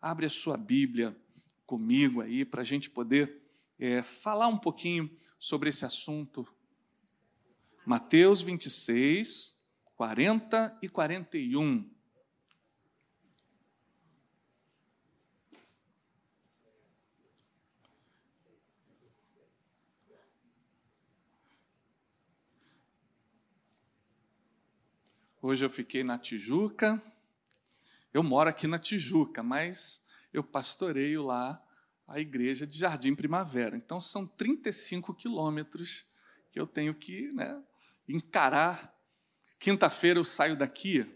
abre a sua Bíblia comigo aí para a gente poder é, falar um pouquinho sobre esse assunto. Mateus 26, 40 e 41. Hoje eu fiquei na Tijuca. Eu moro aqui na Tijuca, mas eu pastoreio lá a igreja de Jardim Primavera. Então são 35 quilômetros que eu tenho que né, encarar. Quinta-feira eu saio daqui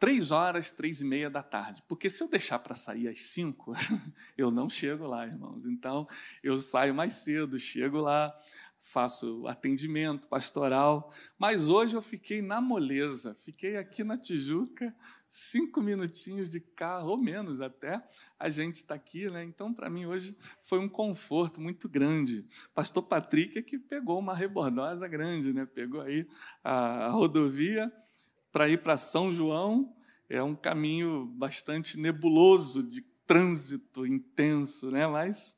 três horas, três e meia da tarde. Porque se eu deixar para sair às cinco, eu não chego lá, irmãos. Então eu saio mais cedo, chego lá, faço atendimento pastoral, mas hoje eu fiquei na moleza, fiquei aqui na Tijuca, cinco minutinhos de carro, ou menos até, a gente está aqui, né? Então, para mim, hoje foi um conforto muito grande. Pastor Patrick é que pegou uma rebordosa grande, né? Pegou aí a, a rodovia para ir para São João, é um caminho bastante nebuloso, de trânsito intenso, né? Mas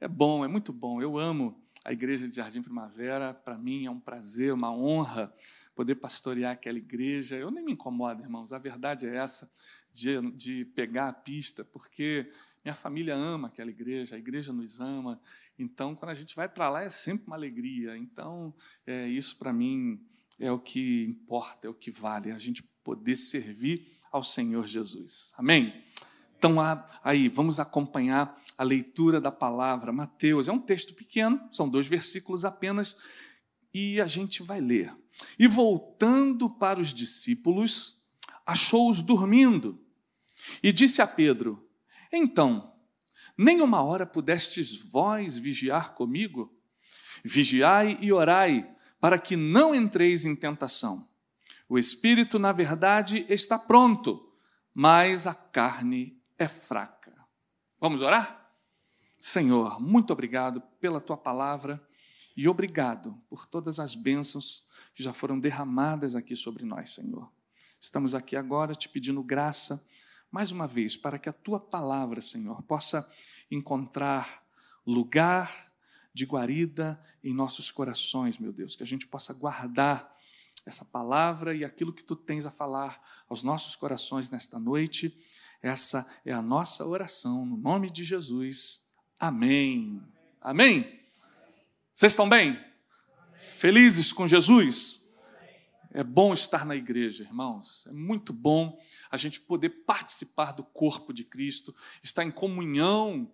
é bom, é muito bom, eu amo a igreja de Jardim Primavera. Para mim é um prazer, uma honra poder pastorear aquela igreja. Eu nem me incomodo, irmãos, a verdade é essa, de, de pegar a pista, porque minha família ama aquela igreja, a igreja nos ama. Então, quando a gente vai para lá, é sempre uma alegria. Então, é, isso para mim é o que importa, é o que vale, a gente poder servir ao Senhor Jesus. Amém? Então, aí, vamos acompanhar a leitura da palavra. Mateus, é um texto pequeno, são dois versículos apenas, e a gente vai ler. E voltando para os discípulos, achou-os dormindo, e disse a Pedro: Então, nem uma hora pudestes vós vigiar comigo? Vigiai e orai, para que não entreis em tentação. O espírito, na verdade, está pronto, mas a carne é fraca. Vamos orar? Senhor, muito obrigado pela tua palavra e obrigado por todas as bênçãos que já foram derramadas aqui sobre nós, Senhor. Estamos aqui agora te pedindo graça, mais uma vez, para que a tua palavra, Senhor, possa encontrar lugar de guarida em nossos corações, meu Deus, que a gente possa guardar essa palavra e aquilo que tu tens a falar aos nossos corações nesta noite essa é a nossa oração, no nome de Jesus. Amém. Amém? Vocês estão bem? Felizes com Jesus? É bom estar na igreja, irmãos. É muito bom a gente poder participar do corpo de Cristo, estar em comunhão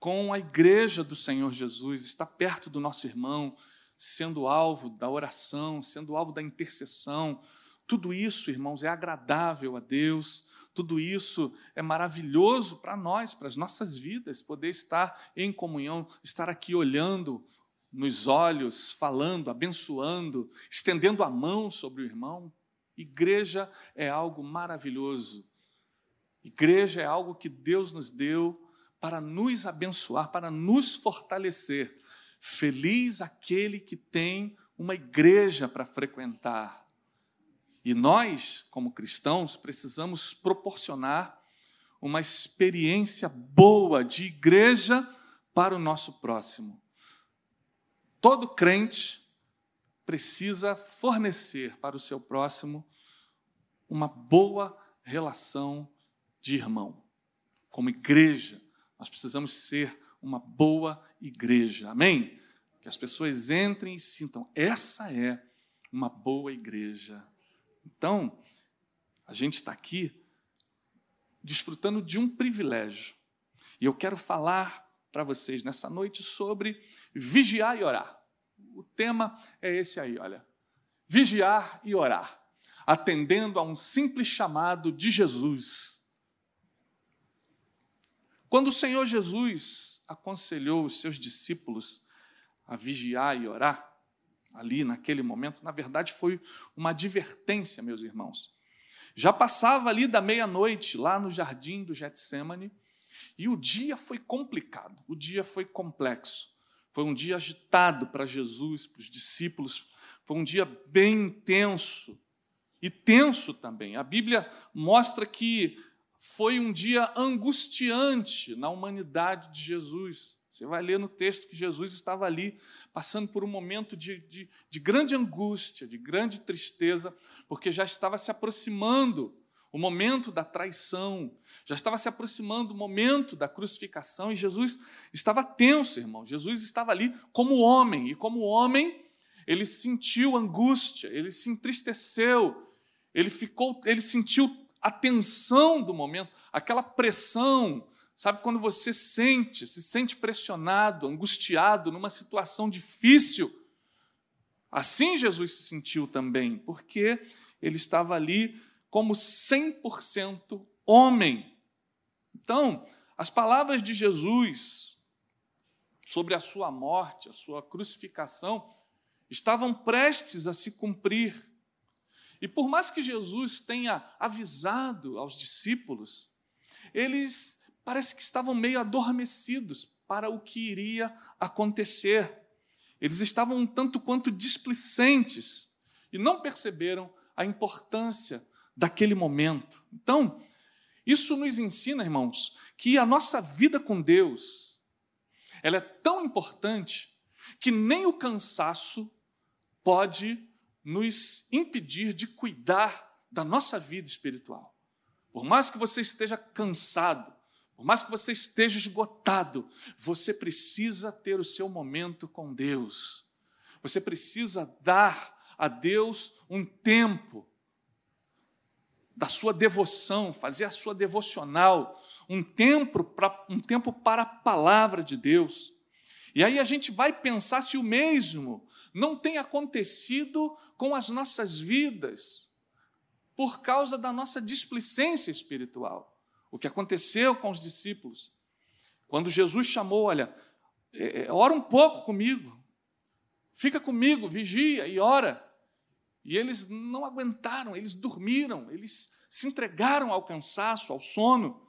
com a igreja do Senhor Jesus, estar perto do nosso irmão, sendo alvo da oração, sendo alvo da intercessão. Tudo isso, irmãos, é agradável a Deus, tudo isso é maravilhoso para nós, para as nossas vidas, poder estar em comunhão, estar aqui olhando nos olhos, falando, abençoando, estendendo a mão sobre o irmão. Igreja é algo maravilhoso. Igreja é algo que Deus nos deu para nos abençoar, para nos fortalecer. Feliz aquele que tem uma igreja para frequentar. E nós, como cristãos, precisamos proporcionar uma experiência boa de igreja para o nosso próximo. Todo crente precisa fornecer para o seu próximo uma boa relação de irmão. Como igreja, nós precisamos ser uma boa igreja. Amém? Que as pessoas entrem e sintam, essa é uma boa igreja. Então, a gente está aqui desfrutando de um privilégio. E eu quero falar para vocês nessa noite sobre vigiar e orar. O tema é esse aí, olha. Vigiar e orar, atendendo a um simples chamado de Jesus. Quando o Senhor Jesus aconselhou os seus discípulos a vigiar e orar, ali naquele momento, na verdade foi uma advertência, meus irmãos. Já passava ali da meia-noite, lá no jardim do Getsemane, e o dia foi complicado, o dia foi complexo. Foi um dia agitado para Jesus, para os discípulos, foi um dia bem intenso e tenso também. A Bíblia mostra que foi um dia angustiante na humanidade de Jesus. Você vai ler no texto que Jesus estava ali, passando por um momento de, de, de grande angústia, de grande tristeza, porque já estava se aproximando o momento da traição, já estava se aproximando o momento da crucificação e Jesus estava tenso, irmão. Jesus estava ali como homem, e como homem, ele sentiu angústia, ele se entristeceu, ele ficou, ele sentiu a tensão do momento, aquela pressão, sabe quando você sente, se sente pressionado, angustiado numa situação difícil? Assim Jesus se sentiu também, porque ele estava ali como 100% homem. Então, as palavras de Jesus sobre a sua morte, a sua crucificação, estavam prestes a se cumprir. E por mais que Jesus tenha avisado aos discípulos, eles parece que estavam meio adormecidos para o que iria acontecer. Eles estavam um tanto quanto displicentes e não perceberam a importância daquele momento. Então, isso nos ensina, irmãos, que a nossa vida com Deus, ela é tão importante que nem o cansaço pode nos impedir de cuidar da nossa vida espiritual. Por mais que você esteja cansado, por mais que você esteja esgotado, você precisa ter o seu momento com Deus. Você precisa dar a Deus um tempo da sua devoção, fazer a sua devocional, um tempo para um tempo para a palavra de Deus. E aí a gente vai pensar se o mesmo não tem acontecido com as nossas vidas por causa da nossa displicência espiritual. O que aconteceu com os discípulos. Quando Jesus chamou, olha, é, é ora um pouco comigo, fica comigo, vigia e ora. E eles não aguentaram, eles dormiram, eles se entregaram ao cansaço, ao sono.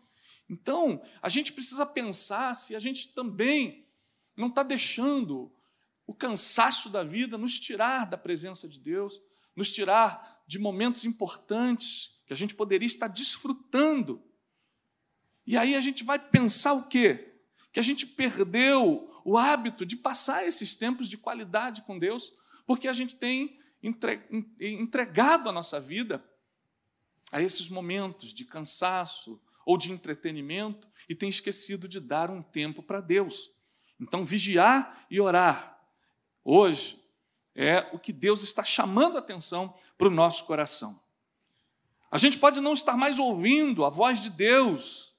Então, a gente precisa pensar se a gente também não está deixando o cansaço da vida nos tirar da presença de Deus, nos tirar de momentos importantes que a gente poderia estar desfrutando. E aí a gente vai pensar o quê? Que a gente perdeu o hábito de passar esses tempos de qualidade com Deus, porque a gente tem entregado a nossa vida a esses momentos de cansaço ou de entretenimento e tem esquecido de dar um tempo para Deus. Então, vigiar e orar, hoje, é o que Deus está chamando a atenção para o nosso coração. A gente pode não estar mais ouvindo a voz de Deus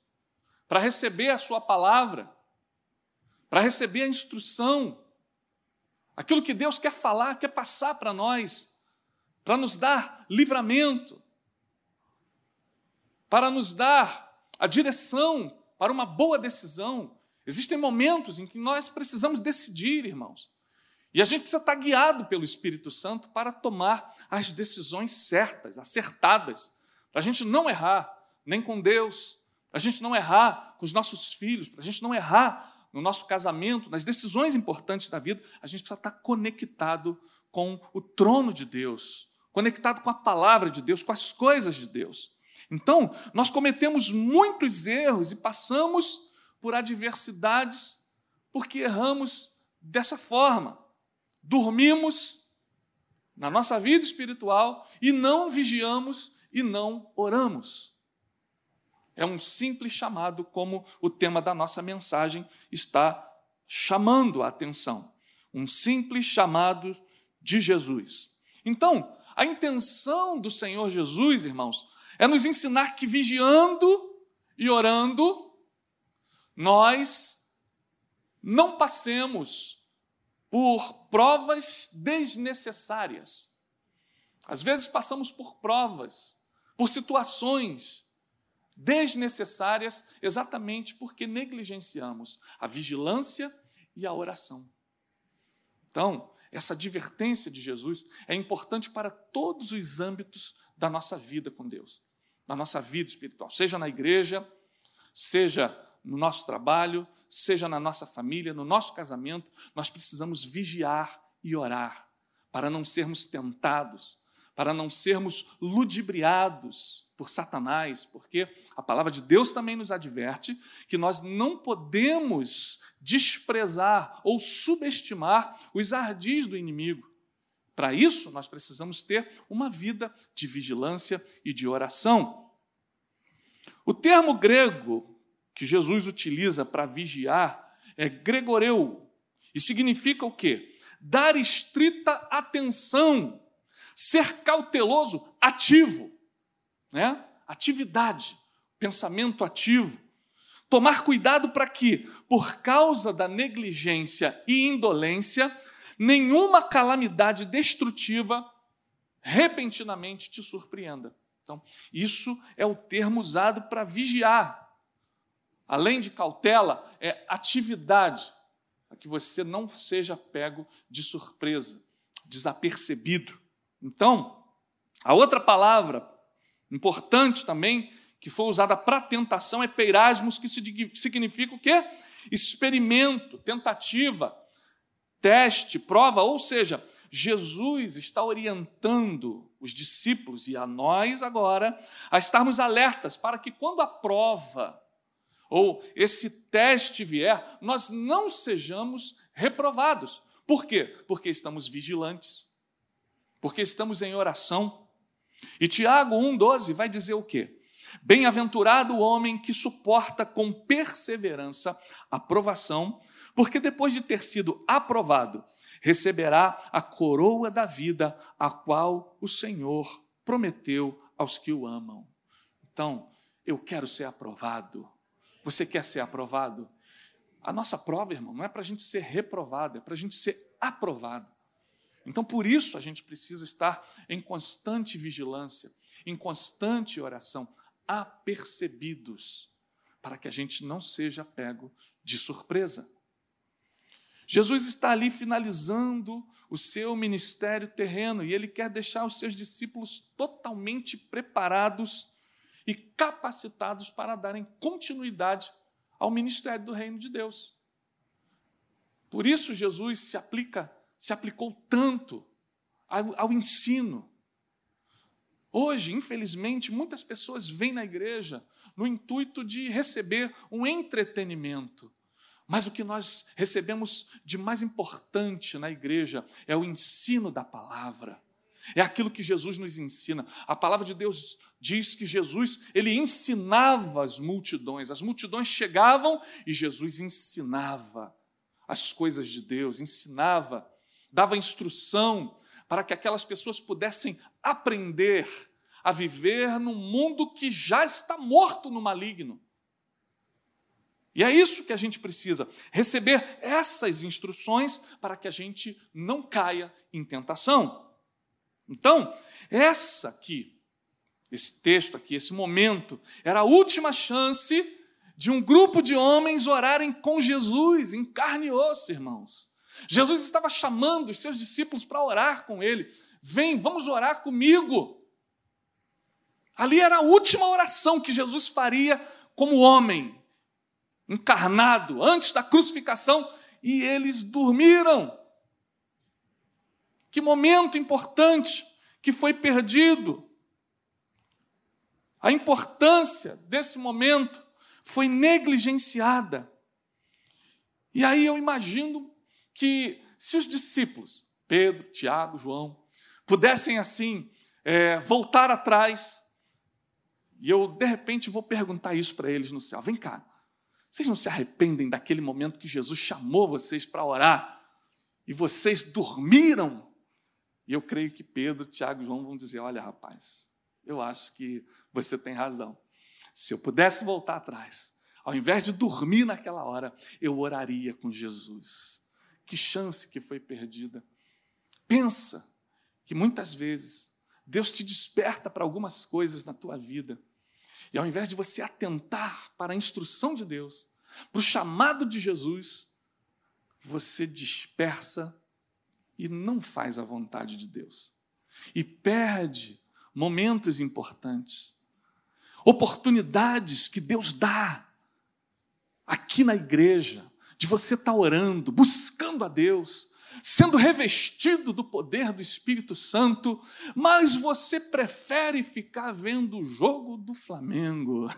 para receber a Sua palavra, para receber a instrução, aquilo que Deus quer falar, quer passar para nós, para nos dar livramento, para nos dar a direção para uma boa decisão. Existem momentos em que nós precisamos decidir, irmãos. E a gente precisa estar guiado pelo Espírito Santo para tomar as decisões certas, acertadas, para a gente não errar nem com Deus, para a gente não errar com os nossos filhos, para a gente não errar no nosso casamento, nas decisões importantes da vida, a gente precisa estar conectado com o trono de Deus, conectado com a palavra de Deus, com as coisas de Deus. Então, nós cometemos muitos erros e passamos por adversidades porque erramos dessa forma. Dormimos na nossa vida espiritual e não vigiamos e não oramos. É um simples chamado, como o tema da nossa mensagem está chamando a atenção. Um simples chamado de Jesus. Então, a intenção do Senhor Jesus, irmãos, é nos ensinar que vigiando e orando, nós não passemos por provas desnecessárias. Às vezes passamos por provas, por situações desnecessárias, exatamente porque negligenciamos a vigilância e a oração. Então, essa advertência de Jesus é importante para todos os âmbitos da nossa vida com Deus, da nossa vida espiritual, seja na igreja, seja no nosso trabalho, seja na nossa família, no nosso casamento, nós precisamos vigiar e orar para não sermos tentados, para não sermos ludibriados por Satanás, porque a palavra de Deus também nos adverte que nós não podemos desprezar ou subestimar os ardis do inimigo. Para isso, nós precisamos ter uma vida de vigilância e de oração. O termo grego que Jesus utiliza para vigiar é gregoreu, e significa o quê? Dar estrita atenção Ser cauteloso, ativo, né? Atividade, pensamento ativo. Tomar cuidado para que, por causa da negligência e indolência, nenhuma calamidade destrutiva repentinamente te surpreenda. Então, isso é o termo usado para vigiar. Além de cautela, é atividade, para que você não seja pego de surpresa, desapercebido. Então, a outra palavra importante também que foi usada para tentação é peirasmos, que significa o quê? Experimento, tentativa, teste, prova, ou seja, Jesus está orientando os discípulos e a nós agora a estarmos alertas para que quando a prova ou esse teste vier, nós não sejamos reprovados. Por quê? Porque estamos vigilantes porque estamos em oração. E Tiago 1,12 vai dizer o quê? Bem-aventurado o homem que suporta com perseverança a provação, porque depois de ter sido aprovado, receberá a coroa da vida, a qual o Senhor prometeu aos que o amam. Então, eu quero ser aprovado. Você quer ser aprovado? A nossa prova, irmão, não é para a gente ser reprovado, é para a gente ser aprovado. Então, por isso, a gente precisa estar em constante vigilância, em constante oração, apercebidos, para que a gente não seja pego de surpresa. Jesus está ali finalizando o seu ministério terreno e ele quer deixar os seus discípulos totalmente preparados e capacitados para darem continuidade ao ministério do reino de Deus. Por isso, Jesus se aplica se aplicou tanto ao, ao ensino. Hoje, infelizmente, muitas pessoas vêm na igreja no intuito de receber um entretenimento. Mas o que nós recebemos de mais importante na igreja é o ensino da palavra. É aquilo que Jesus nos ensina. A palavra de Deus diz que Jesus, ele ensinava as multidões. As multidões chegavam e Jesus ensinava as coisas de Deus, ensinava dava instrução para que aquelas pessoas pudessem aprender a viver num mundo que já está morto no maligno. E é isso que a gente precisa, receber essas instruções para que a gente não caia em tentação. Então, essa aqui, esse texto aqui, esse momento, era a última chance de um grupo de homens orarem com Jesus em carne e osso, irmãos. Jesus estava chamando os seus discípulos para orar com ele. Vem, vamos orar comigo. Ali era a última oração que Jesus faria como homem, encarnado, antes da crucificação, e eles dormiram. Que momento importante que foi perdido. A importância desse momento foi negligenciada. E aí eu imagino que se os discípulos, Pedro, Tiago, João, pudessem assim é, voltar atrás, e eu de repente vou perguntar isso para eles no céu: vem cá, vocês não se arrependem daquele momento que Jesus chamou vocês para orar e vocês dormiram? E eu creio que Pedro, Tiago e João vão dizer: olha, rapaz, eu acho que você tem razão. Se eu pudesse voltar atrás, ao invés de dormir naquela hora, eu oraria com Jesus. Que chance que foi perdida. Pensa que muitas vezes Deus te desperta para algumas coisas na tua vida. E ao invés de você atentar para a instrução de Deus, para o chamado de Jesus, você dispersa e não faz a vontade de Deus. E perde momentos importantes, oportunidades que Deus dá aqui na igreja, de você estar tá orando, buscando a Deus, sendo revestido do poder do Espírito Santo, mas você prefere ficar vendo o jogo do Flamengo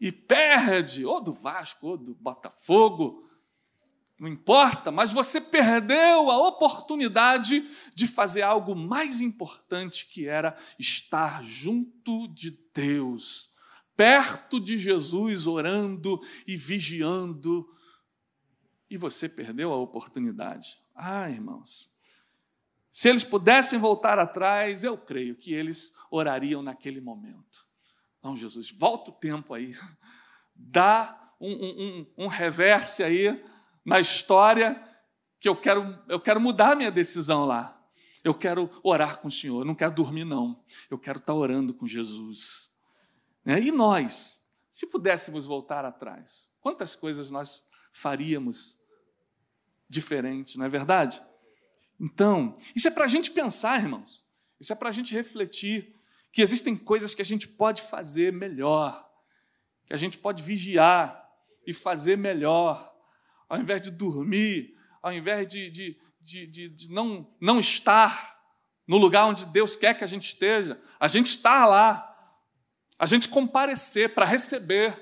e perde, ou do Vasco, ou do Botafogo, não importa, mas você perdeu a oportunidade de fazer algo mais importante que era estar junto de Deus, perto de Jesus, orando e vigiando e você perdeu a oportunidade. Ah, irmãos, se eles pudessem voltar atrás, eu creio que eles orariam naquele momento. Não, Jesus, volta o tempo aí, dá um, um, um, reverse aí na história, que eu quero, eu quero mudar minha decisão lá. Eu quero orar com o Senhor, eu não quero dormir, não. Eu quero estar orando com Jesus. Né? E nós, se pudéssemos voltar atrás, quantas coisas nós faríamos diferente, não é verdade? Então, isso é para a gente pensar, irmãos. Isso é para a gente refletir que existem coisas que a gente pode fazer melhor, que a gente pode vigiar e fazer melhor, ao invés de dormir, ao invés de, de, de, de, de não, não estar no lugar onde Deus quer que a gente esteja, a gente estar lá, a gente comparecer para receber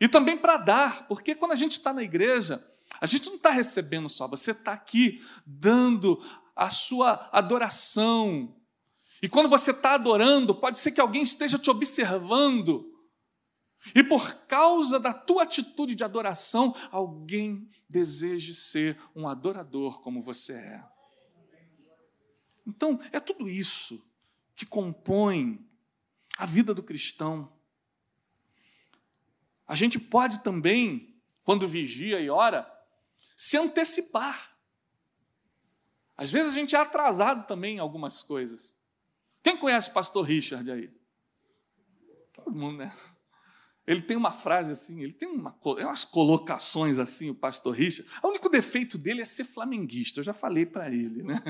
e também para dar, porque quando a gente está na igreja, a gente não está recebendo só, você está aqui dando a sua adoração. E quando você está adorando, pode ser que alguém esteja te observando. E por causa da tua atitude de adoração, alguém deseje ser um adorador como você é. Então, é tudo isso que compõe a vida do cristão. A gente pode também, quando vigia e ora, se antecipar. Às vezes a gente é atrasado também em algumas coisas. Quem conhece o pastor Richard aí? Todo mundo, né? Ele tem uma frase assim, ele tem uma, umas colocações assim, o pastor Richard. O único defeito dele é ser flamenguista, eu já falei para ele, né?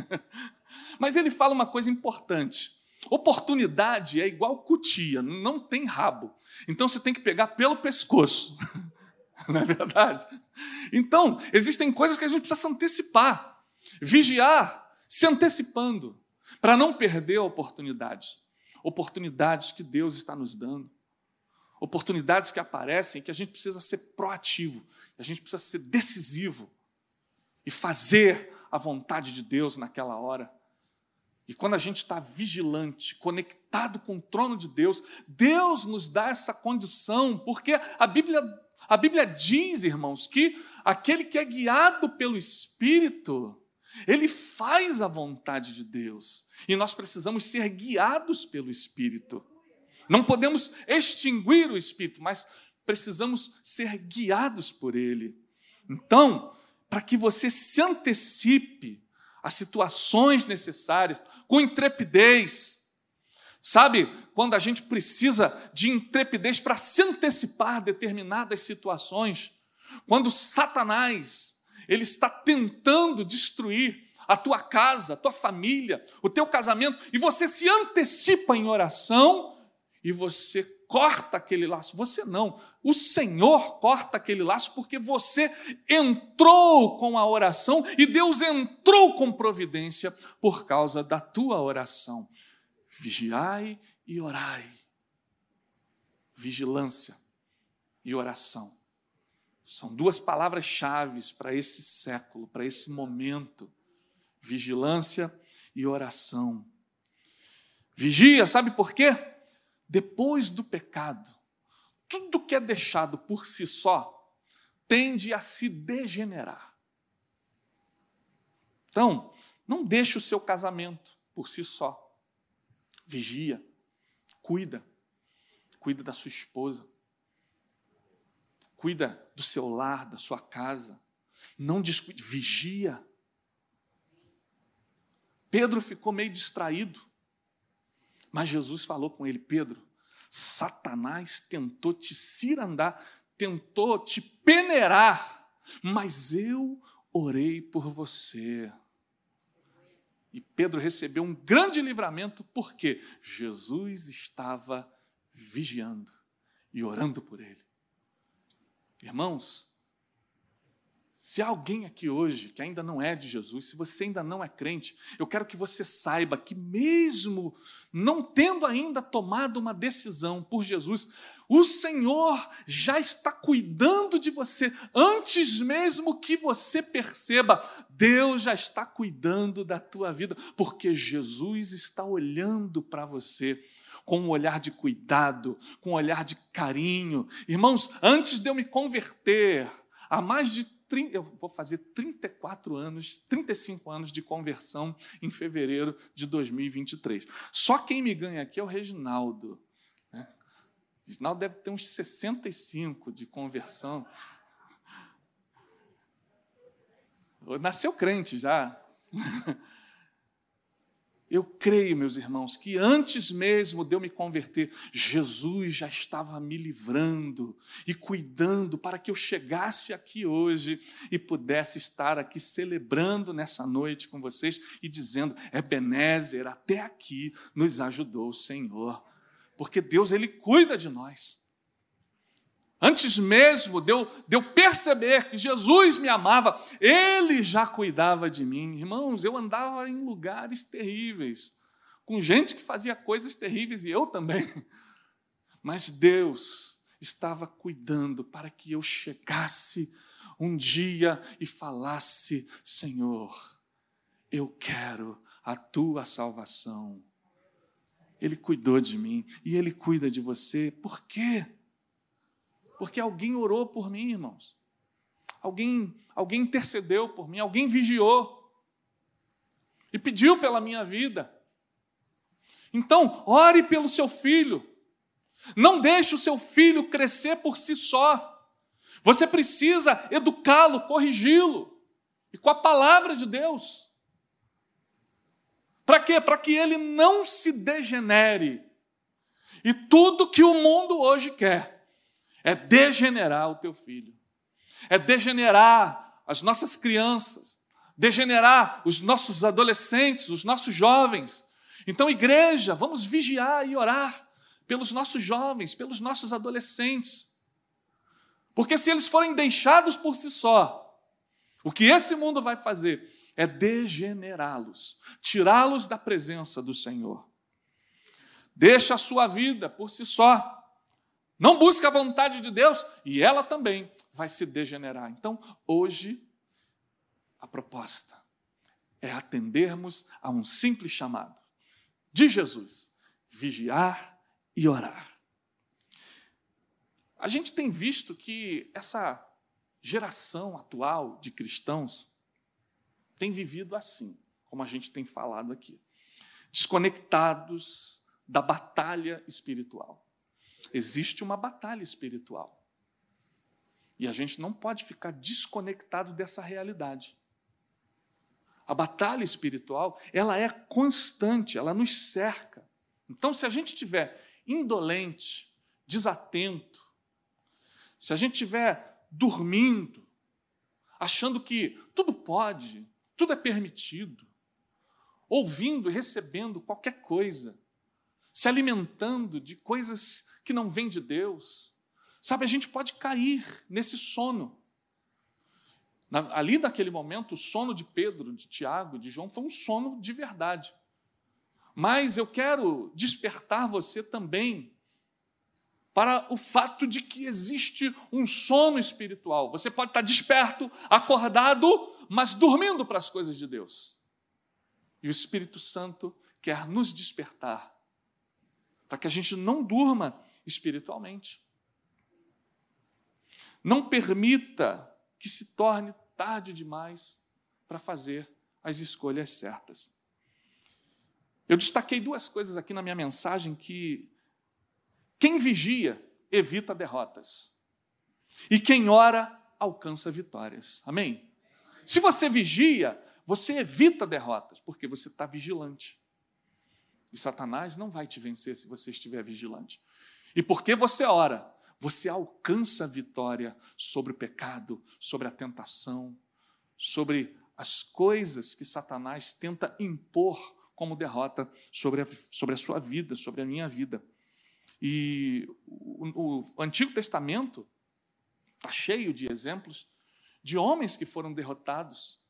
Mas ele fala uma coisa importante. Oportunidade é igual cutia, não tem rabo. Então você tem que pegar pelo pescoço. não é verdade? Então, existem coisas que a gente precisa se antecipar, vigiar, se antecipando, para não perder oportunidades. Oportunidades que Deus está nos dando. Oportunidades que aparecem que a gente precisa ser proativo, a gente precisa ser decisivo e fazer a vontade de Deus naquela hora. E quando a gente está vigilante, conectado com o trono de Deus, Deus nos dá essa condição, porque a Bíblia, a Bíblia diz, irmãos, que aquele que é guiado pelo Espírito, ele faz a vontade de Deus. E nós precisamos ser guiados pelo Espírito. Não podemos extinguir o Espírito, mas precisamos ser guiados por ele. Então, para que você se antecipe às situações necessárias, com intrepidez. Sabe, quando a gente precisa de intrepidez para se antecipar determinadas situações, quando Satanás ele está tentando destruir a tua casa, a tua família, o teu casamento, e você se antecipa em oração e você corta aquele laço. Você não, o Senhor corta aquele laço porque você entrou com a oração e Deus entrou com providência por causa da tua oração. Vigiai e orai. Vigilância e oração. São duas palavras-chave para esse século, para esse momento. Vigilância e oração. Vigia, sabe por quê? Depois do pecado, tudo que é deixado por si só tende a se degenerar. Então, não deixe o seu casamento por si só. Vigia, cuida, cuida da sua esposa, cuida do seu lar, da sua casa. Não descuide, vigia. Pedro ficou meio distraído. Mas Jesus falou com ele: Pedro, Satanás tentou te cirandar, tentou te peneirar, mas eu orei por você. E Pedro recebeu um grande livramento porque Jesus estava vigiando e orando por ele. Irmãos, Se há alguém aqui hoje que ainda não é de Jesus, se você ainda não é crente, eu quero que você saiba que, mesmo não tendo ainda tomado uma decisão por Jesus, o Senhor já está cuidando de você antes mesmo que você perceba. Deus já está cuidando da tua vida, porque Jesus está olhando para você com um olhar de cuidado, com um olhar de carinho. Irmãos, antes de eu me converter, há mais de 30, eu vou fazer 34 anos, 35 anos de conversão em fevereiro de 2023. Só quem me ganha aqui é o Reginaldo. O Reginaldo deve ter uns 65 de conversão. Nasceu crente já. Eu creio, meus irmãos, que antes mesmo de eu me converter, Jesus já estava me livrando e cuidando para que eu chegasse aqui hoje e pudesse estar aqui celebrando nessa noite com vocês e dizendo: Ebenezer, até aqui nos ajudou o Senhor. Porque Deus, Ele cuida de nós. Antes mesmo de eu, de eu, perceber que Jesus me amava, Ele já cuidava de mim. Irmãos, eu andava em lugares terríveis, com gente que fazia coisas terríveis e eu também. Mas Deus estava cuidando para que eu chegasse um dia e falasse: Senhor, eu quero a tua salvação. Ele cuidou de mim e Ele cuida de você. Por quê? Porque alguém orou por mim, irmãos. Alguém, alguém intercedeu por mim, alguém vigiou e pediu pela minha vida. Então, ore pelo seu filho. Não deixe o seu filho crescer por si só. Você precisa educá-lo, corrigi-lo. E com a palavra de Deus. Para quê? Para que ele não se degenere. E tudo que o mundo hoje quer é degenerar o teu filho, é degenerar as nossas crianças, degenerar os nossos adolescentes, os nossos jovens. Então, igreja, vamos vigiar e orar pelos nossos jovens, pelos nossos adolescentes. Porque se eles forem deixados por si só, o que esse mundo vai fazer é degenerá-los, tirá-los da presença do Senhor. Deixa a sua vida por si só. Não busca a vontade de Deus e ela também vai se degenerar. Então, hoje, a proposta é atendermos a um simples chamado de Jesus: vigiar e orar. A gente tem visto que essa geração atual de cristãos tem vivido assim, como a gente tem falado aqui, desconectados da batalha espiritual. Existe uma batalha espiritual. E a gente não pode ficar desconectado dessa realidade. A batalha espiritual, ela é constante, ela nos cerca. Então, se a gente estiver indolente, desatento, se a gente estiver dormindo, achando que tudo pode, tudo é permitido, ouvindo recebendo qualquer coisa, se alimentando de coisas que não vem de Deus. Sabe, a gente pode cair nesse sono. ali naquele momento, o sono de Pedro, de Tiago, de João foi um sono de verdade. Mas eu quero despertar você também para o fato de que existe um sono espiritual. Você pode estar desperto, acordado, mas dormindo para as coisas de Deus. E o Espírito Santo quer nos despertar para que a gente não durma espiritualmente. Não permita que se torne tarde demais para fazer as escolhas certas. Eu destaquei duas coisas aqui na minha mensagem que quem vigia evita derrotas e quem ora alcança vitórias. Amém? Se você vigia, você evita derrotas, porque você está vigilante. E Satanás não vai te vencer se você estiver vigilante. E porque você ora, você alcança a vitória sobre o pecado, sobre a tentação, sobre as coisas que Satanás tenta impor como derrota sobre a, sobre a sua vida, sobre a minha vida. E o, o Antigo Testamento está cheio de exemplos de homens que foram derrotados,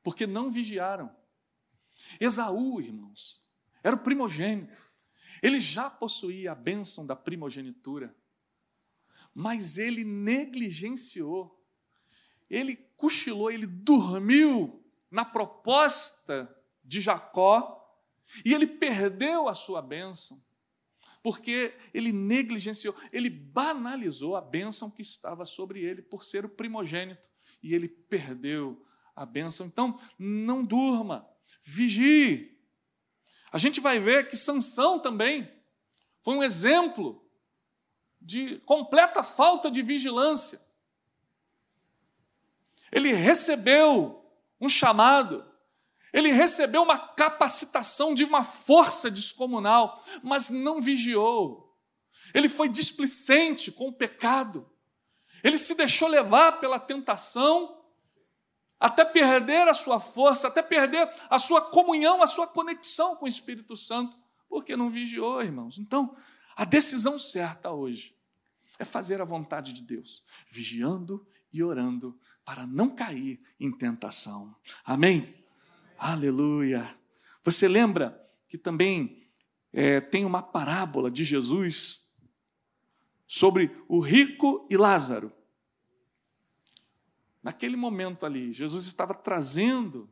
porque não vigiaram. Esaú, irmãos, era o primogênito. Ele já possuía a bênção da primogenitura, mas ele negligenciou, ele cochilou, ele dormiu na proposta de Jacó e ele perdeu a sua bênção, porque ele negligenciou, ele banalizou a bênção que estava sobre ele por ser o primogênito e ele perdeu a bênção. Então, não durma, vigie. A gente vai ver que Sansão também foi um exemplo de completa falta de vigilância. Ele recebeu um chamado, ele recebeu uma capacitação de uma força descomunal, mas não vigiou. Ele foi displicente com o pecado. Ele se deixou levar pela tentação, até perder a sua força, até perder a sua comunhão, a sua conexão com o Espírito Santo, porque não vigiou, irmãos. Então, a decisão certa hoje é fazer a vontade de Deus, vigiando e orando para não cair em tentação. Amém? Aleluia. Você lembra que também é, tem uma parábola de Jesus sobre o rico e Lázaro. Naquele momento ali, Jesus estava trazendo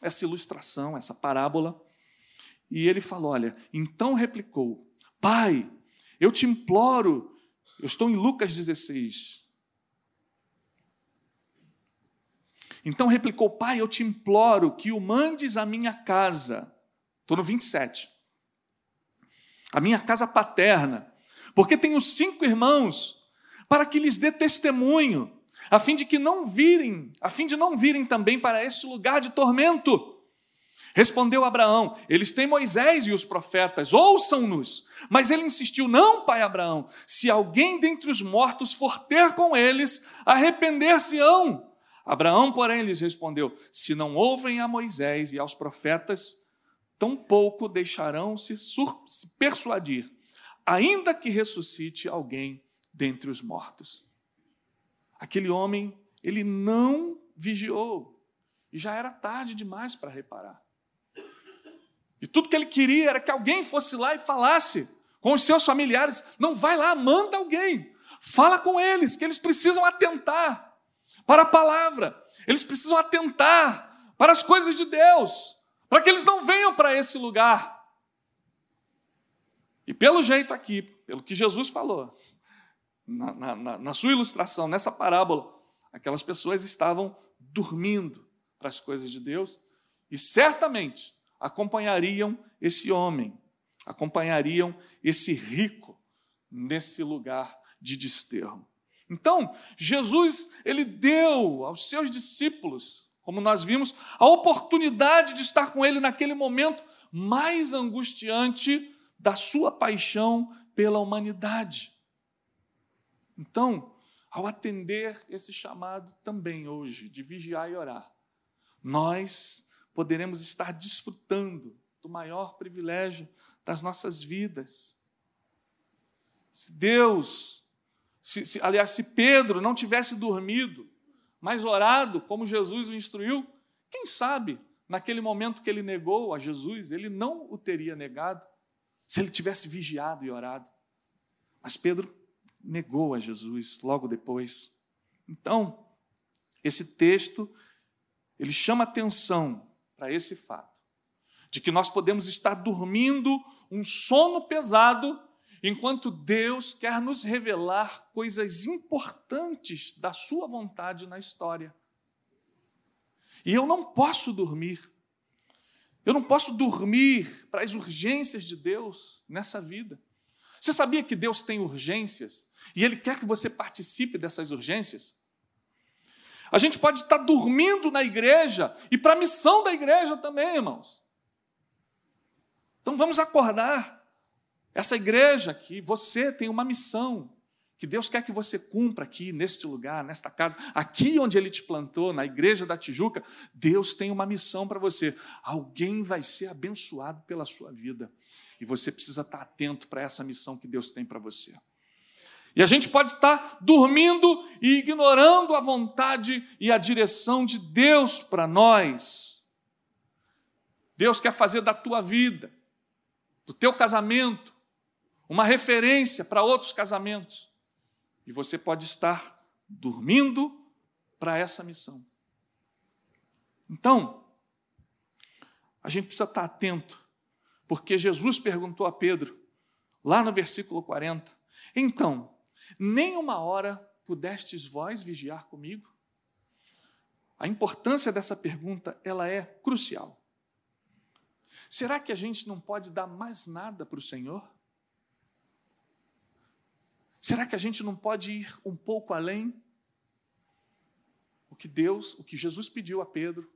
essa ilustração, essa parábola, e ele falou: Olha, então replicou, Pai, eu te imploro, eu estou em Lucas 16. Então replicou: Pai, eu te imploro que o mandes à minha casa. Estou no 27. A minha casa paterna, porque tenho cinco irmãos, para que lhes dê testemunho, a fim de que não virem, a fim de não virem também para este lugar de tormento. Respondeu Abraão: Eles têm Moisés e os profetas, ouçam-nos. Mas ele insistiu: Não, pai Abraão, se alguém dentre os mortos for ter com eles, arrepender-se-ão. Abraão, porém, lhes respondeu: Se não ouvem a Moisés e aos profetas, tampouco deixarão se, se persuadir, ainda que ressuscite alguém dentre os mortos. Aquele homem, ele não vigiou, e já era tarde demais para reparar. E tudo que ele queria era que alguém fosse lá e falasse com os seus familiares: não vai lá, manda alguém, fala com eles, que eles precisam atentar para a palavra, eles precisam atentar para as coisas de Deus, para que eles não venham para esse lugar. E pelo jeito aqui, pelo que Jesus falou, na, na, na sua ilustração, nessa parábola, aquelas pessoas estavam dormindo para as coisas de Deus e certamente acompanhariam esse homem, acompanhariam esse rico nesse lugar de desterro. Então, Jesus, ele deu aos seus discípulos, como nós vimos, a oportunidade de estar com ele naquele momento mais angustiante da sua paixão pela humanidade. Então, ao atender esse chamado também hoje de vigiar e orar, nós poderemos estar desfrutando do maior privilégio das nossas vidas. Se Deus, se, se, aliás, se Pedro não tivesse dormido, mas orado, como Jesus o instruiu, quem sabe, naquele momento que ele negou a Jesus, ele não o teria negado, se ele tivesse vigiado e orado. Mas Pedro negou a Jesus logo depois. Então, esse texto, ele chama atenção para esse fato, de que nós podemos estar dormindo um sono pesado, enquanto Deus quer nos revelar coisas importantes da Sua vontade na história. E eu não posso dormir. Eu não posso dormir para as urgências de Deus nessa vida. Você sabia que Deus tem urgências e Ele quer que você participe dessas urgências? A gente pode estar dormindo na igreja e para a missão da igreja também, irmãos. Então vamos acordar. Essa igreja aqui, você tem uma missão que Deus quer que você cumpra aqui, neste lugar, nesta casa, aqui onde Ele te plantou, na igreja da Tijuca. Deus tem uma missão para você. Alguém vai ser abençoado pela sua vida. E você precisa estar atento para essa missão que Deus tem para você. E a gente pode estar dormindo e ignorando a vontade e a direção de Deus para nós. Deus quer fazer da tua vida, do teu casamento, uma referência para outros casamentos. E você pode estar dormindo para essa missão. Então, a gente precisa estar atento, porque Jesus perguntou a Pedro, lá no versículo 40, então, nem uma hora pudestes vós vigiar comigo? A importância dessa pergunta, ela é crucial. Será que a gente não pode dar mais nada para o Senhor? Será que a gente não pode ir um pouco além? O que Deus, o que Jesus pediu a Pedro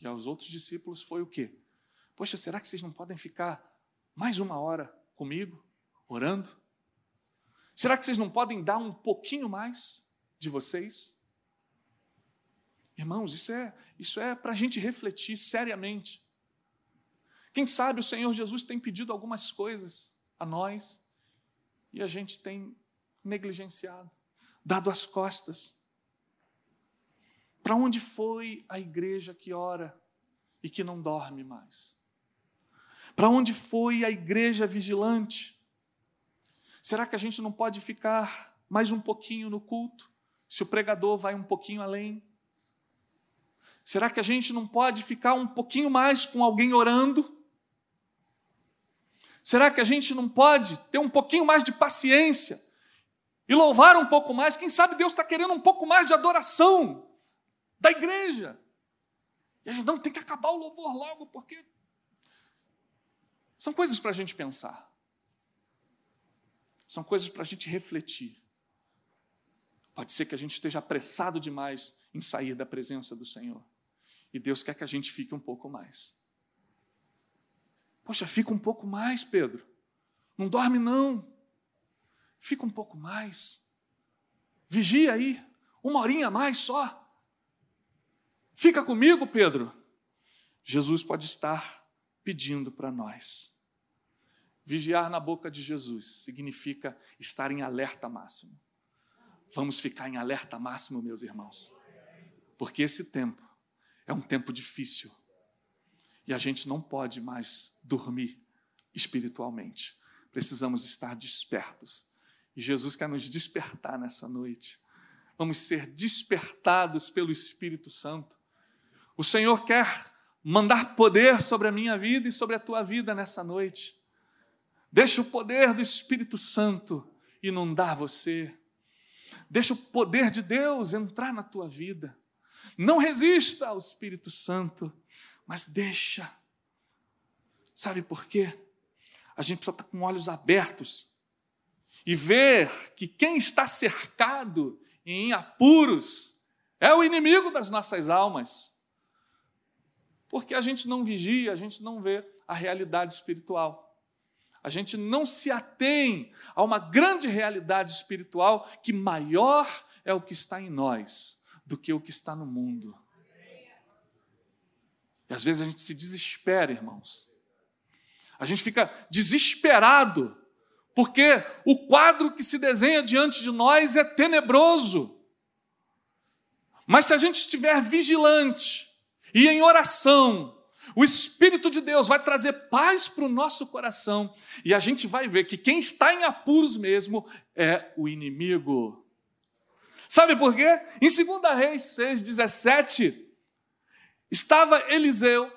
e aos outros discípulos foi o quê? Poxa, será que vocês não podem ficar mais uma hora comigo, orando? Será que vocês não podem dar um pouquinho mais de vocês? Irmãos, isso é, isso é para a gente refletir seriamente. Quem sabe o Senhor Jesus tem pedido algumas coisas a nós e a gente tem negligenciado, dado as costas. Para onde foi a igreja que ora e que não dorme mais? Para onde foi a igreja vigilante? Será que a gente não pode ficar mais um pouquinho no culto, se o pregador vai um pouquinho além? Será que a gente não pode ficar um pouquinho mais com alguém orando? Será que a gente não pode ter um pouquinho mais de paciência e louvar um pouco mais? Quem sabe Deus está querendo um pouco mais de adoração da igreja. E a gente não tem que acabar o louvor logo, porque são coisas para a gente pensar. São coisas para a gente refletir. Pode ser que a gente esteja apressado demais em sair da presença do Senhor. E Deus quer que a gente fique um pouco mais. Poxa, fica um pouco mais, Pedro. Não dorme, não. Fica um pouco mais. Vigia aí, uma horinha a mais só. Fica comigo, Pedro. Jesus pode estar pedindo para nós. Vigiar na boca de Jesus significa estar em alerta máximo. Vamos ficar em alerta máximo, meus irmãos, porque esse tempo é um tempo difícil e a gente não pode mais dormir espiritualmente. Precisamos estar despertos. E Jesus quer nos despertar nessa noite. Vamos ser despertados pelo Espírito Santo. O Senhor quer mandar poder sobre a minha vida e sobre a tua vida nessa noite. Deixa o poder do Espírito Santo inundar você. Deixa o poder de Deus entrar na tua vida. Não resista ao Espírito Santo mas deixa. Sabe por quê? A gente precisa estar com olhos abertos e ver que quem está cercado em apuros é o inimigo das nossas almas. Porque a gente não vigia, a gente não vê a realidade espiritual. A gente não se atém a uma grande realidade espiritual que maior é o que está em nós do que o que está no mundo. E às vezes a gente se desespera, irmãos. A gente fica desesperado, porque o quadro que se desenha diante de nós é tenebroso. Mas se a gente estiver vigilante e em oração, o Espírito de Deus vai trazer paz para o nosso coração e a gente vai ver que quem está em apuros mesmo é o inimigo. Sabe por quê? Em 2 Reis 6, 17, Estava Eliseu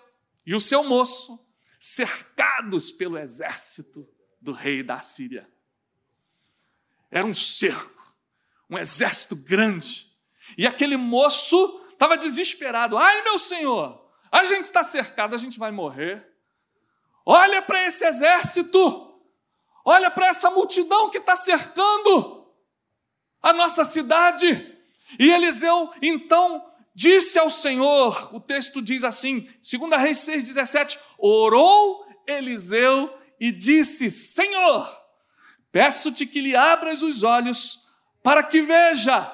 e o seu moço cercados pelo exército do rei da Síria. Era um cerco, um exército grande. E aquele moço estava desesperado. Ai, meu senhor, a gente está cercado, a gente vai morrer. Olha para esse exército, olha para essa multidão que está cercando a nossa cidade. E Eliseu então disse ao Senhor, o texto diz assim, 2 Reis 6,17: orou Eliseu e disse: Senhor, peço-te que lhe abras os olhos para que veja.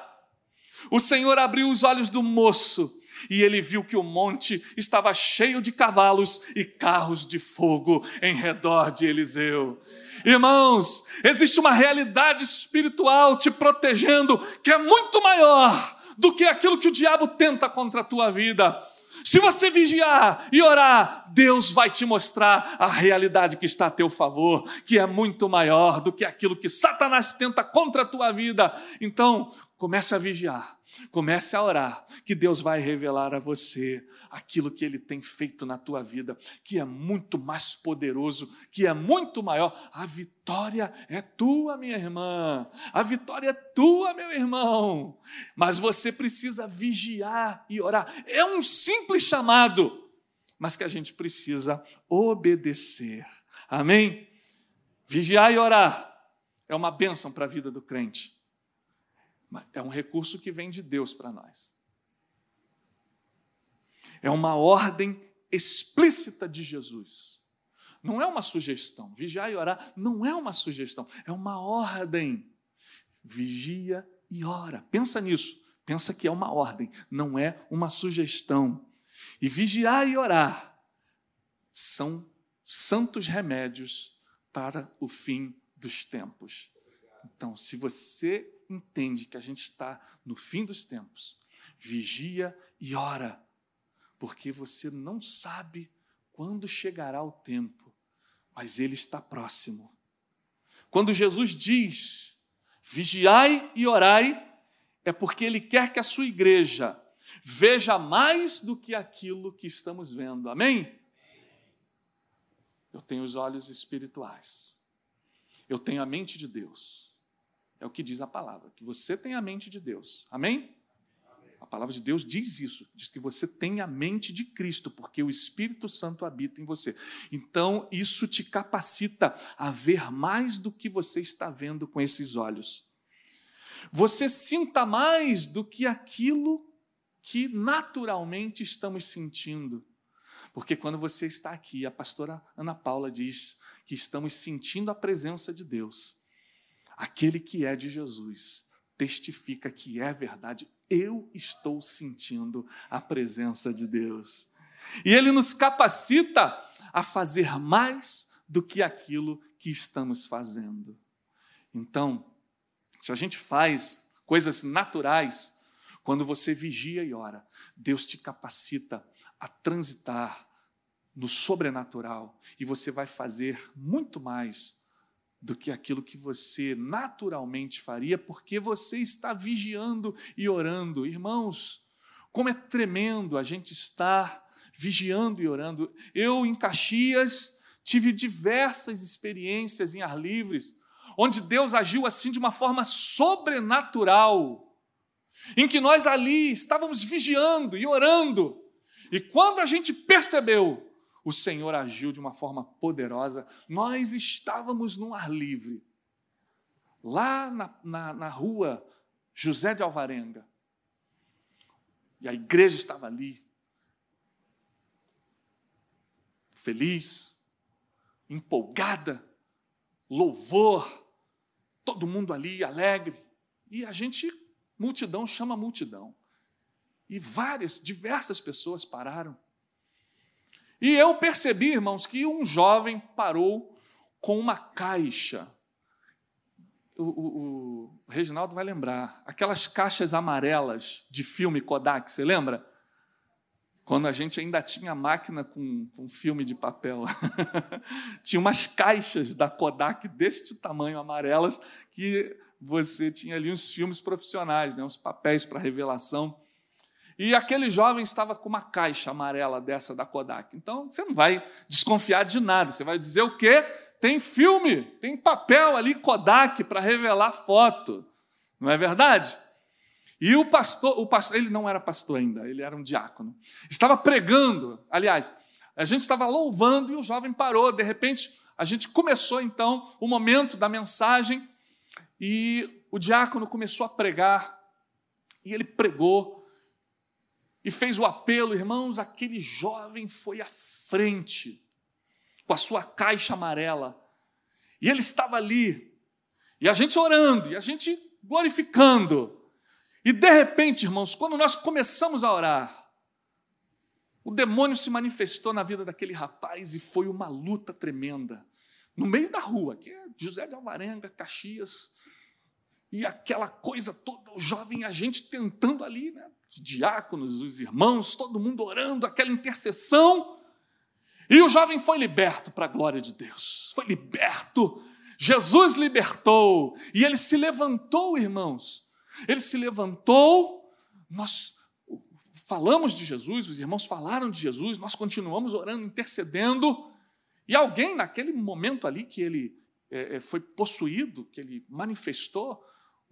O Senhor abriu os olhos do moço e ele viu que o monte estava cheio de cavalos e carros de fogo em redor de Eliseu. Irmãos, existe uma realidade espiritual te protegendo que é muito maior do que aquilo que o diabo tenta contra a tua vida. Se você vigiar e orar, Deus vai te mostrar a realidade que está a teu favor, que é muito maior do que aquilo que Satanás tenta contra a tua vida. Então, comece a vigiar, comece a orar, que Deus vai revelar a você aquilo que ele tem feito na tua vida, que é muito mais poderoso, que é muito maior. A vitória é tua, minha irmã. A vitória é tua, meu irmão. Mas você precisa vigiar e orar. É um simples chamado, mas que a gente precisa obedecer. Amém? Vigiar e orar é uma bênção para a vida do crente. É um recurso que vem de Deus para nós. É uma ordem explícita de Jesus. Não é uma sugestão. Vigiar e orar não é uma sugestão, é uma ordem. Vigia e ora. Pensa nisso. Pensa que é uma ordem, não é uma sugestão. E vigiar e orar são santos remédios para o fim dos tempos. Então, se você entende que a gente está no fim dos tempos, vigia e ora porque você não sabe quando chegará o tempo, mas ele está próximo. Quando Jesus diz: vigiai e orai, é porque ele quer que a sua igreja veja mais do que aquilo que estamos vendo. Amém? Eu tenho os olhos espirituais. Eu tenho a mente de Deus. É o que diz a palavra, que você tem a mente de Deus. Amém? A palavra de Deus diz isso, diz que você tem a mente de Cristo, porque o Espírito Santo habita em você. Então, isso te capacita a ver mais do que você está vendo com esses olhos. Você sinta mais do que aquilo que naturalmente estamos sentindo. Porque quando você está aqui, a pastora Ana Paula diz que estamos sentindo a presença de Deus. Aquele que é de Jesus testifica que é verdade eu estou sentindo a presença de Deus. E Ele nos capacita a fazer mais do que aquilo que estamos fazendo. Então, se a gente faz coisas naturais, quando você vigia e ora, Deus te capacita a transitar no sobrenatural e você vai fazer muito mais do que aquilo que você naturalmente faria, porque você está vigiando e orando. Irmãos, como é tremendo a gente estar vigiando e orando. Eu, em Caxias, tive diversas experiências em ar livres, onde Deus agiu assim de uma forma sobrenatural, em que nós ali estávamos vigiando e orando, e quando a gente percebeu, o Senhor agiu de uma forma poderosa. Nós estávamos no ar livre, lá na, na, na rua José de Alvarenga. E a igreja estava ali, feliz, empolgada, louvor, todo mundo ali alegre. E a gente, multidão chama multidão. E várias, diversas pessoas pararam e eu percebi, irmãos, que um jovem parou com uma caixa. O, o, o, Reginaldo vai lembrar, aquelas caixas amarelas de filme Kodak, você lembra? Quando a gente ainda tinha máquina com, com filme de papel. tinha umas caixas da Kodak deste tamanho, amarelas, que você tinha ali uns filmes profissionais, né, uns papéis para revelação. E aquele jovem estava com uma caixa amarela dessa da Kodak. Então, você não vai desconfiar de nada. Você vai dizer o quê? Tem filme, tem papel ali Kodak para revelar foto. Não é verdade? E o pastor, o pastor, ele não era pastor ainda, ele era um diácono. Estava pregando, aliás, a gente estava louvando e o jovem parou. De repente, a gente começou então o momento da mensagem e o diácono começou a pregar. E ele pregou e fez o apelo, irmãos, aquele jovem foi à frente com a sua caixa amarela. E ele estava ali, e a gente orando, e a gente glorificando. E de repente, irmãos, quando nós começamos a orar, O demônio se manifestou na vida daquele rapaz e foi uma luta tremenda. No meio da rua, que é José de Alvarenga, Caxias, e aquela coisa toda, o jovem agente tentando ali, né? Os diáconos, os irmãos, todo mundo orando, aquela intercessão. E o jovem foi liberto para a glória de Deus. Foi liberto. Jesus libertou. E ele se levantou, irmãos. Ele se levantou. Nós falamos de Jesus, os irmãos falaram de Jesus, nós continuamos orando, intercedendo. E alguém, naquele momento ali que ele é, foi possuído, que ele manifestou,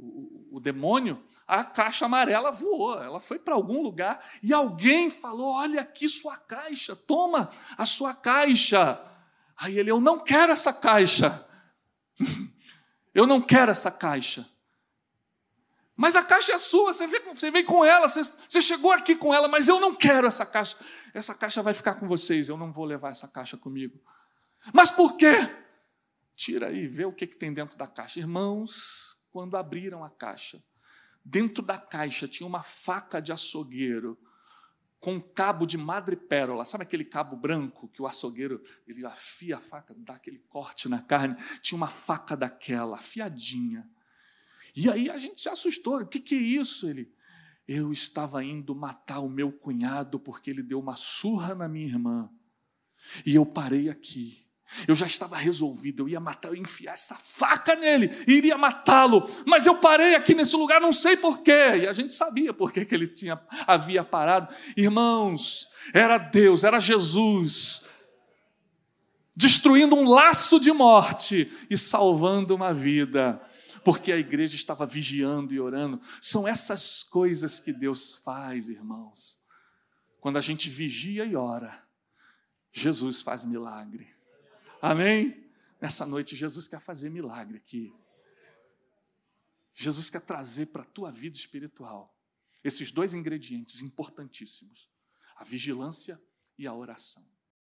o, o, demônio, a caixa amarela voou, ela foi para algum lugar e alguém falou: Olha aqui sua caixa, toma a sua caixa. Aí ele: Eu não quero essa caixa. Eu não quero essa caixa. Mas a caixa é sua, você, vem, você com ela, você, você chegou aqui com ela, mas eu não quero essa caixa. Essa caixa vai ficar com vocês, eu não vou levar essa caixa comigo. Mas por quê? Tira aí, vê o que, que tem dentro da caixa. Irmãos, quando abriram a caixa. Dentro da caixa tinha uma faca de açougueiro com um cabo de madrepérola. Sabe aquele cabo branco que o açougueiro ele afia a faca, dá aquele corte na carne? Tinha uma faca daquela, afiadinha. E aí a gente se assustou. O que, que é isso? Ele, eu estava indo matar o meu cunhado porque ele deu uma surra na minha irmã. E eu parei aqui. Eu já estava resolvido, eu ia matar, eu ia enfiar essa faca nele, iria matá-lo. Mas eu parei aqui nesse lugar, não sei porquê. E a gente sabia por que ele tinha, havia parado. Irmãos, era Deus, era Jesus, destruindo um laço de morte e salvando uma vida. Porque a igreja estava vigiando e orando. São essas coisas que Deus faz, irmãos. Quando a gente vigia e ora, Jesus faz milagre. Amém? Nessa noite, Jesus quer fazer milagre aqui. Jesus quer trazer para a tua vida espiritual esses dois ingredientes importantíssimos: a vigilância e a oração.